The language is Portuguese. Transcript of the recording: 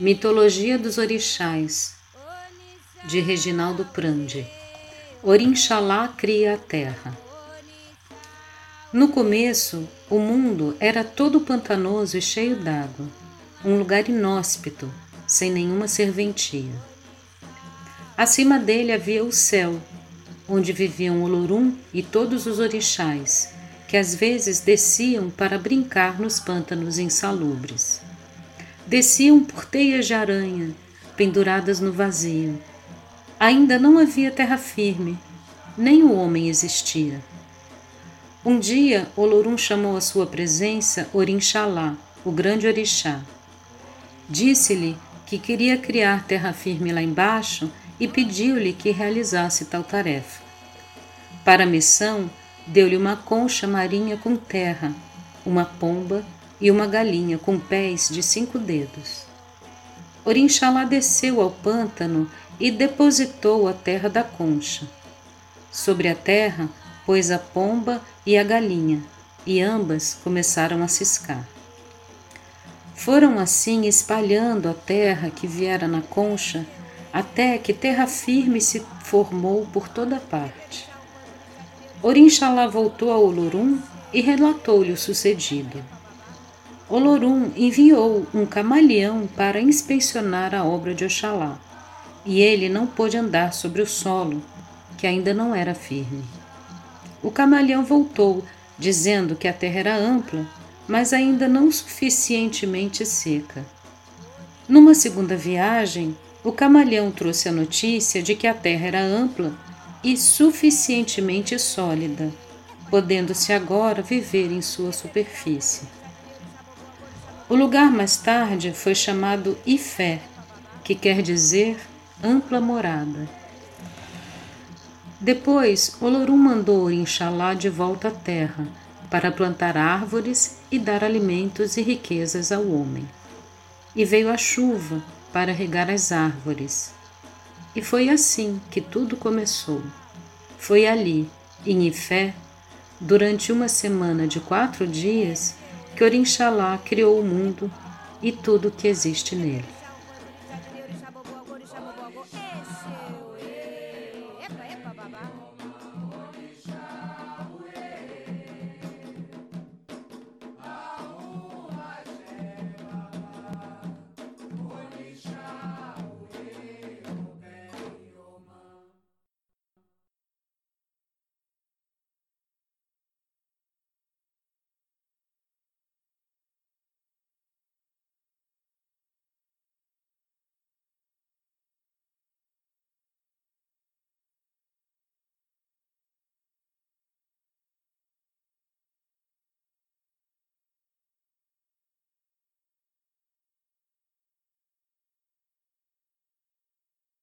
Mitologia dos Orixás, de Reginaldo Prandi. Orinxalá cria a terra. No começo, o mundo era todo pantanoso e cheio d'água, um lugar inóspito, sem nenhuma serventia. Acima dele havia o céu, onde viviam Olorum e todos os orixás, que às vezes desciam para brincar nos pântanos insalubres desciam por teias de aranha, penduradas no vazio. Ainda não havia terra firme, nem o homem existia. Um dia, Olorum chamou à sua presença Orinxalá, o grande orixá. Disse-lhe que queria criar terra firme lá embaixo e pediu-lhe que realizasse tal tarefa. Para a missão, deu-lhe uma concha marinha com terra, uma pomba e uma galinha com pés de cinco dedos. Orinxalá desceu ao pântano e depositou a terra da concha. Sobre a terra pôs a pomba e a galinha, e ambas começaram a ciscar. Foram assim espalhando a terra que viera na concha, até que terra firme se formou por toda parte. Orinxalá voltou a Olorum e relatou-lhe o sucedido. Olorum enviou um camaleão para inspecionar a obra de Oxalá, e ele não pôde andar sobre o solo, que ainda não era firme. O camaleão voltou, dizendo que a terra era ampla, mas ainda não suficientemente seca. Numa segunda viagem, o camaleão trouxe a notícia de que a terra era ampla e suficientemente sólida, podendo-se agora viver em sua superfície. O lugar mais tarde foi chamado Ifé, que quer dizer ampla morada. Depois, Olorum mandou Inxalá de volta à terra para plantar árvores e dar alimentos e riquezas ao homem. E veio a chuva para regar as árvores. E foi assim que tudo começou. Foi ali, em Ifé, durante uma semana de quatro dias, que Orinxalá criou o mundo e tudo que existe nele. Epa, epa, babá.